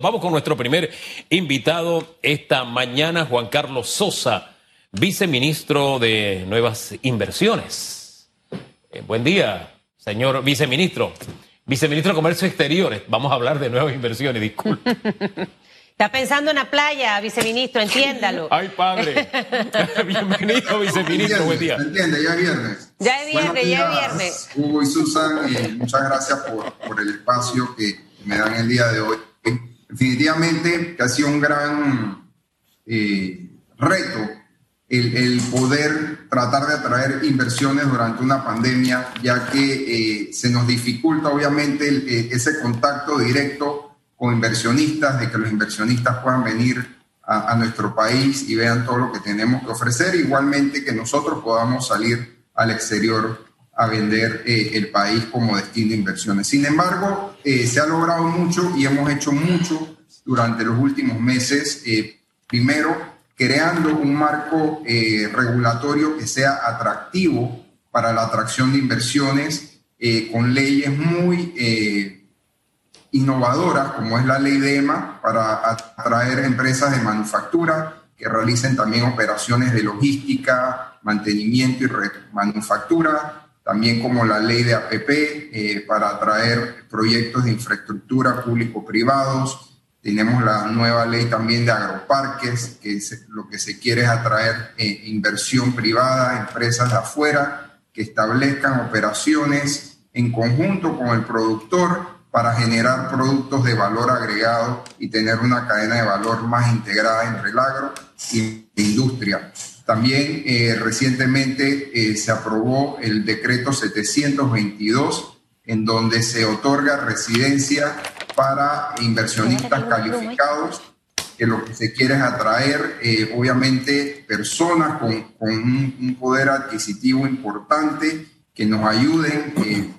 Vamos con nuestro primer invitado esta mañana, Juan Carlos Sosa, viceministro de Nuevas Inversiones. Eh, buen día, señor viceministro. Viceministro de Comercio Exteriores. Vamos a hablar de nuevas inversiones, disculpe. Está pensando en la playa, viceministro, entiéndalo. Ay, padre. Bienvenido, viceministro, buen día. Entiende, ya es viernes. Ya es viernes, ya es viernes. Hugo y Susan, eh, muchas gracias por, por el espacio que me dan el día de hoy definitivamente que ha sido un gran eh, reto el, poder tratar de atraer inversiones durante una pandemia, ya que eh, se nos dificulta obviamente eh, ese contacto directo con inversionistas, de que los inversionistas puedan venir a, nuestro país y vean todo lo que tenemos que ofrecer, igualmente que nosotros podamos salir al exterior a vender eh, el país como destino de inversiones. Sin embargo, eh, se ha logrado mucho y hemos hecho mucho durante los últimos meses. Eh, primero, creando un marco regulatorio que sea atractivo para la atracción de inversiones con leyes muy innovadoras, como es la ley de EMA, para atraer empresas de manufactura que realicen también operaciones de logística, mantenimiento y manufactura, también como la ley de APP eh, para atraer proyectos de infraestructura público-privados. Tenemos la nueva ley también de agroparques, que es, lo que se quiere es atraer eh, inversión privada, empresas de afuera que establezcan operaciones en conjunto con el productor para generar productos de valor agregado y tener una cadena de valor más integrada entre el agro y industria. También eh, recientemente eh, se aprobó el decreto 722, en donde se otorga residencia para inversionistas calificados, que lo que se quiere es atraer, eh, obviamente, personas con, con un, un, poder adquisitivo importante que nos ayuden, eh,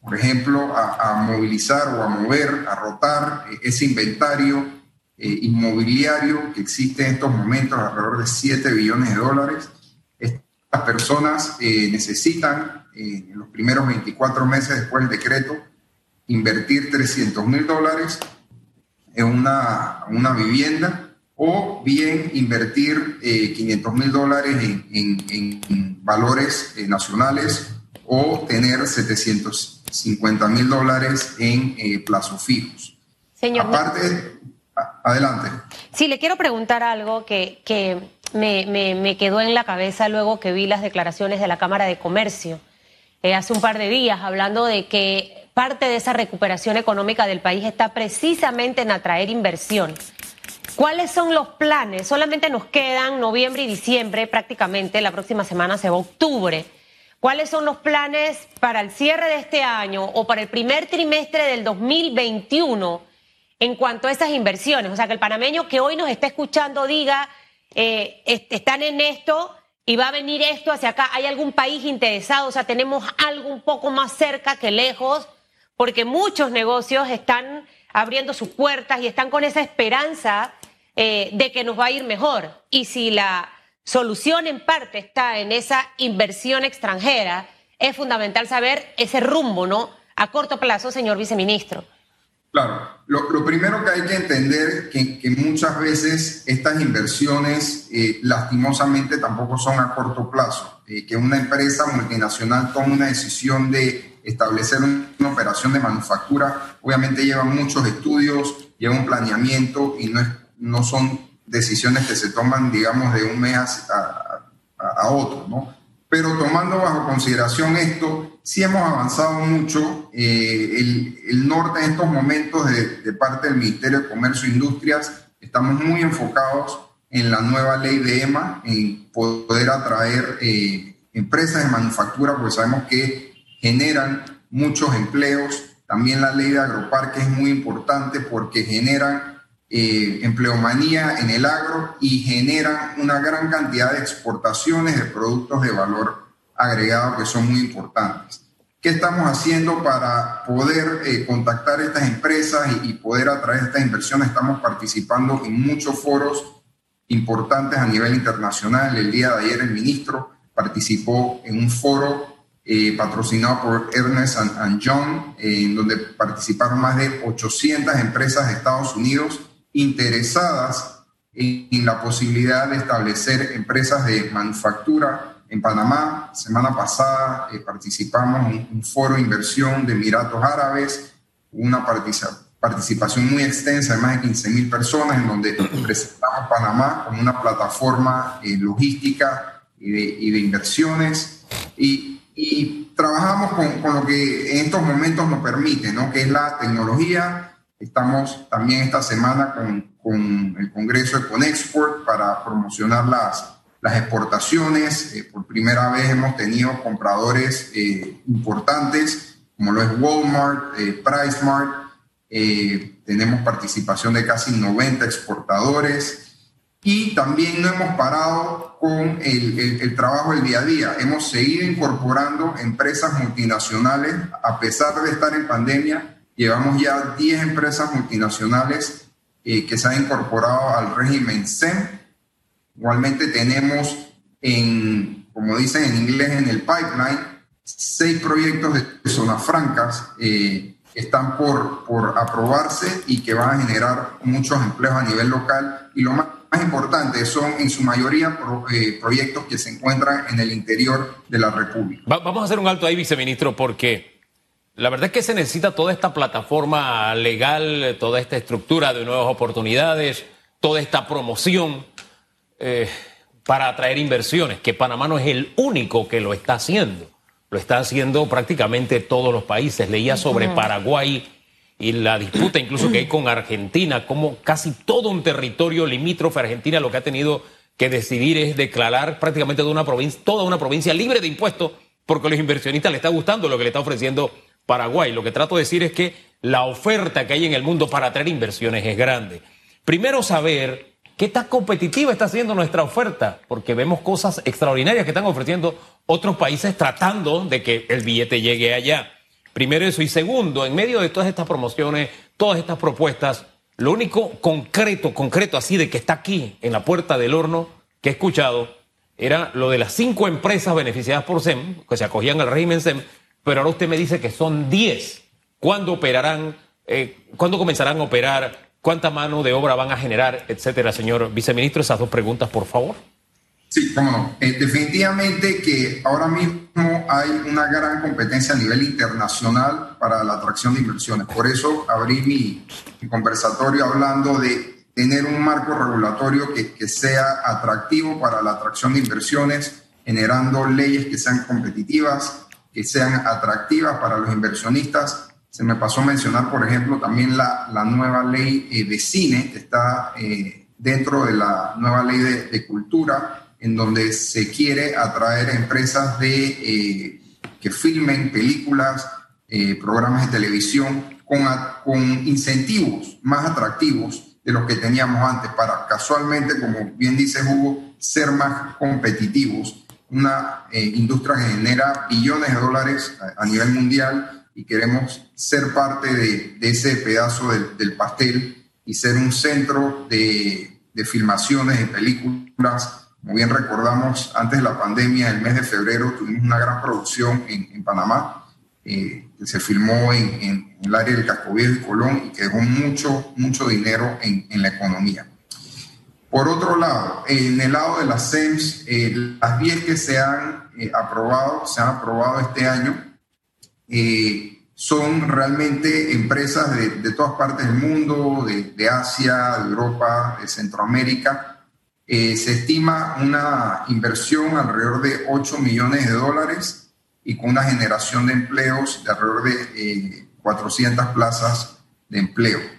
por ejemplo, a, a, movilizar o a mover, a rotar ese inventario eh, inmobiliario que existe en estos momentos, alrededor de 7 billones de dólares. Estas personas eh, necesitan eh, en los primeros 24 meses después del decreto invertir 300 mil dólares en una, una, vivienda o bien invertir 500 mil dólares en, en, en valores nacionales o tener 750 mil dólares en plazos fijos. Señor, Aparte, Adelante. Sí, le quiero preguntar algo que, que me, me, quedó en la cabeza luego que vi las declaraciones de la Cámara de Comercio eh, hace un par de días, hablando de que parte de esa recuperación económica del país está precisamente en atraer inversión. ¿Cuáles son los planes? Solamente nos quedan noviembre y diciembre, prácticamente la próxima semana se va octubre. ¿Cuáles son los planes para el cierre de este año o para el primer trimestre del 2021? En cuanto a esas inversiones. O sea, que el panameño que hoy nos está escuchando diga, eh, están en esto y va a venir esto hacia acá. ¿Hay algún país interesado? O sea, tenemos algo un poco más cerca que lejos, porque muchos negocios están abriendo sus puertas y están con esa esperanza eh, de que nos va a ir mejor. Y si la solución en parte está en esa inversión extranjera, es fundamental saber ese rumbo, ¿no? A corto plazo, señor viceministro. Claro, lo, primero que hay que entender es que, muchas veces estas inversiones eh, lastimosamente tampoco son a corto plazo. Eh, que una empresa multinacional tome una decisión de establecer una operación de manufactura, obviamente lleva muchos estudios, lleva un planeamiento y no, es, no son decisiones que se toman, digamos, de un mes a, a otro, ¿no? Pero tomando bajo consideración esto, sí hemos avanzado mucho. Eh, el, el, norte en estos momentos de, de, parte del Ministerio de Comercio e Industrias, estamos muy enfocados en la nueva ley de EMA, en poder atraer eh, empresas de manufactura, porque sabemos que generan muchos empleos. También la ley de agroparque es muy importante porque generan eh, empleomanía en el agro y generan una gran cantidad de exportaciones de productos de valor agregado que son muy importantes. ¿Qué estamos haciendo para poder eh, contactar estas empresas y, y, poder atraer estas inversiones? Estamos participando en muchos foros importantes a nivel internacional. El día de ayer el ministro participó en un foro eh, patrocinado por Ernest and, John, en donde participaron más de 800 empresas de Estados Unidos interesadas en, la posibilidad de establecer empresas de manufactura en Panamá. Semana pasada eh, participamos en un foro de inversión de Emiratos Árabes, una participación muy extensa de más de 15 mil personas, en donde presentamos Panamá como una plataforma eh, logística y de, y de, inversiones. Y, y trabajamos con, con, lo que en estos momentos nos permite, ¿no? que es la tecnología. Estamos también esta semana con, con el Congreso de Conexport para promocionar las, las exportaciones. Eh, por primera vez hemos tenido compradores eh, importantes, como lo es Walmart, eh, PriceMart. tenemos participación de casi 90 exportadores. Y también no hemos parado con el, el, el, trabajo del día a día. Hemos seguido incorporando empresas multinacionales a pesar de estar en pandemia. Llevamos ya 10 empresas multinacionales que se han incorporado al régimen SEM Igualmente tenemos, en, como dicen en inglés, en el pipeline, seis proyectos de zonas francas eh, que están por, por aprobarse y que van a generar muchos empleos a nivel local. Y lo más, importante son en su mayoría eh, proyectos que se encuentran en el interior de la República. vamos a hacer un alto ahí, viceministro, porque la verdad es que se necesita toda esta plataforma legal, toda esta estructura de nuevas oportunidades, toda esta promoción eh, para atraer inversiones, que Panamá no es el único que lo está haciendo. Lo está haciendo prácticamente todos los países. Leía sobre Paraguay y la disputa incluso que hay con Argentina, como casi todo un territorio limítrofe a Argentina lo que ha tenido que decidir es declarar prácticamente toda una provincia, toda una provincia libre de impuestos porque a los inversionistas les está gustando lo que le está ofreciendo Paraguay. Lo que trato de decir es que la oferta que hay en el mundo para atraer inversiones es grande. Primero saber ¿Qué tan competitiva está siendo nuestra oferta? Porque vemos cosas extraordinarias que están ofreciendo otros países tratando de que el billete llegue allá. Primero eso. Y segundo, en medio de todas estas promociones, todas estas propuestas, lo único concreto, concreto así de que está aquí en la puerta del horno que he escuchado era lo de las cinco empresas beneficiadas por SEM, que se acogían al régimen SEM, pero ahora usted me dice que son diez. ¿Cuándo operarán? Eh, ¿Cuándo comenzarán a operar? cuánta mano de obra van a generar, etcétera. Señor viceministro, esas dos preguntas, por favor. Sí, cómo no. Eh, definitivamente que ahora mismo hay una gran competencia a nivel internacional para la atracción de inversiones. Por eso abrí mi, conversatorio hablando de tener un marco regulatorio que, que sea atractivo para la atracción de inversiones, generando leyes que sean competitivas, que sean atractivas para los inversionistas se me pasó a mencionar, por ejemplo, también la, la nueva ley eh, de cine, que está eh, dentro de la nueva ley de, cultura, en donde se quiere atraer empresas de, eh, que filmen películas, programas de televisión, con, con incentivos más atractivos de los que teníamos antes, para casualmente, como bien dice Hugo, ser más competitivos. Una industria que genera billones de dólares a nivel mundial y queremos ser parte de, ese pedazo del, pastel y ser un centro de, de, filmaciones, de películas. Como bien recordamos, antes de la pandemia, el mes de febrero, tuvimos una gran producción en, Panamá, eh, que se filmó en, el área del Cascovío y Colón y que dejó mucho, mucho dinero en, la economía. Por otro lado, en el lado de las SEMS, eh, las 10 que se han eh, aprobado, se han aprobado este año, eh, son realmente empresas de, todas partes del mundo, de, de, Asia, de Europa, de Centroamérica. Eh, se estima una inversión alrededor de 8 millones de dólares y con una generación de empleos de alrededor de 400 eh, plazas de empleo.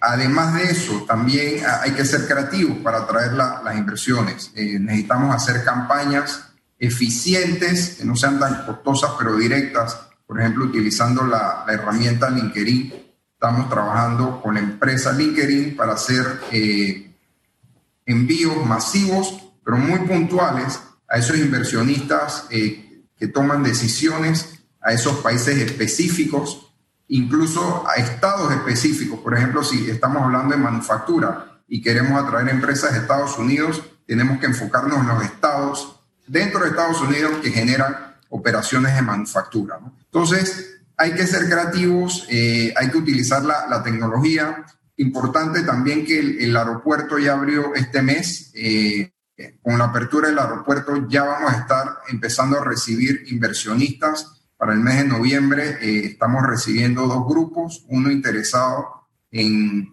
Además de eso, también hay que ser creativos para atraer las inversiones. necesitamos hacer campañas eficientes, que no sean tan costosas, pero directas. Por ejemplo, utilizando la, herramienta LinkedIn, estamos trabajando con la empresa LinkedIn para hacer eh, envíos masivos, pero muy puntuales a esos inversionistas eh, que toman decisiones, a esos países específicos, incluso a estados específicos. Por ejemplo, si estamos hablando de manufactura y queremos atraer empresas de Estados Unidos, tenemos que enfocarnos en los estados dentro de Estados Unidos que generan operaciones de manufactura. Entonces, hay que ser creativos, eh, hay que utilizar la, tecnología. Importante también que el, aeropuerto ya abrió este mes. Eh, con la apertura del aeropuerto ya vamos a estar empezando a recibir inversionistas. Para el mes de noviembre eh, estamos recibiendo dos grupos, uno interesado en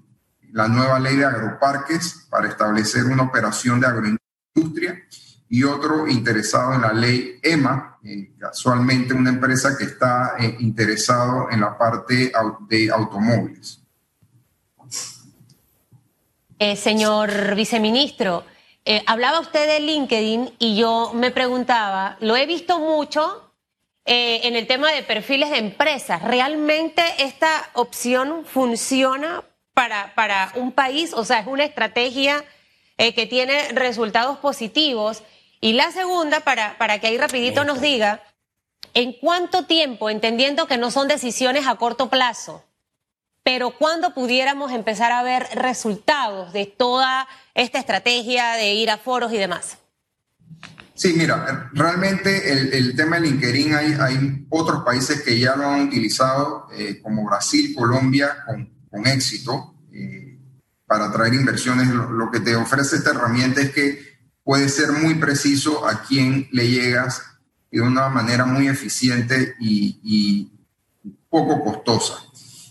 la nueva ley de agroparques para establecer una operación de agroindustria y otro interesado en la ley EMA, eh, casualmente una empresa que está eh, interesado en la parte de automóviles. Eh, señor viceministro, hablaba usted de LinkedIn y yo me preguntaba, lo he visto mucho en el tema de perfiles de empresas. ¿Realmente esta opción funciona para, para un país? O sea, es una estrategia que tiene resultados positivos. Y la segunda, para, para que ahí rapidito nos diga, ¿en cuánto tiempo, entendiendo que no son decisiones a corto plazo, pero cuándo pudiéramos empezar a ver resultados de toda esta estrategia de ir a foros y demás? Sí, mira, realmente el, tema del LinkedIn hay, hay, otros países que ya lo han utilizado, eh, como Brasil, Colombia, con, con éxito, eh, para atraer inversiones. lo, que te ofrece esta herramienta es que puede ser muy preciso a quién le llegas de una manera muy eficiente y, poco costosa.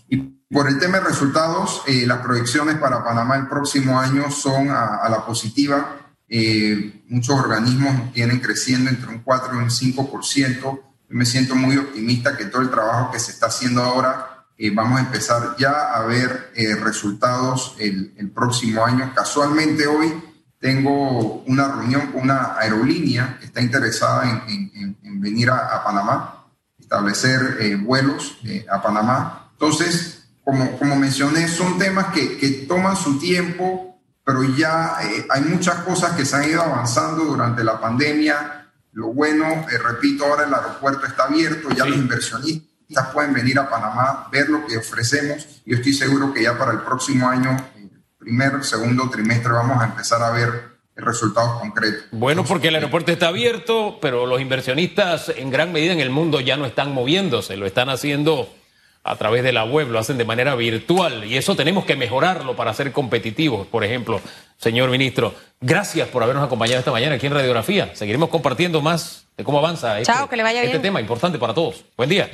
Y por el tema de resultados, eh, las proyecciones para Panamá el próximo año son a, la positiva. Eh, muchos organismos tienen creciendo entre un 4 y un 5%. Yo me siento muy optimista que todo el trabajo que se está haciendo ahora eh, vamos a empezar ya a ver resultados el, el próximo año. Casualmente hoy tengo una reunión con una aerolínea que está interesada en, venir a, Panamá, establecer eh, vuelos eh, a Panamá. Entonces, como, como mencioné, son temas que, que toman su tiempo, pero ya eh, hay muchas cosas que se han ido avanzando durante la pandemia. Lo bueno, repito, ahora el aeropuerto está abierto, ya los inversionistas pueden venir a Panamá, ver lo que ofrecemos. Yo estoy seguro que ya para el próximo año primer, segundo trimestre vamos a empezar a ver resultados concretos. Bueno, porque el aeropuerto está abierto, pero los inversionistas en gran medida en el mundo ya no están moviéndose, lo están haciendo a través de la web, lo hacen de manera virtual y eso tenemos que mejorarlo para ser competitivos. Por ejemplo, señor ministro, gracias por habernos acompañado esta mañana aquí en Radiografía. Seguiremos compartiendo más de cómo avanza este, este tema importante para todos. Buen día.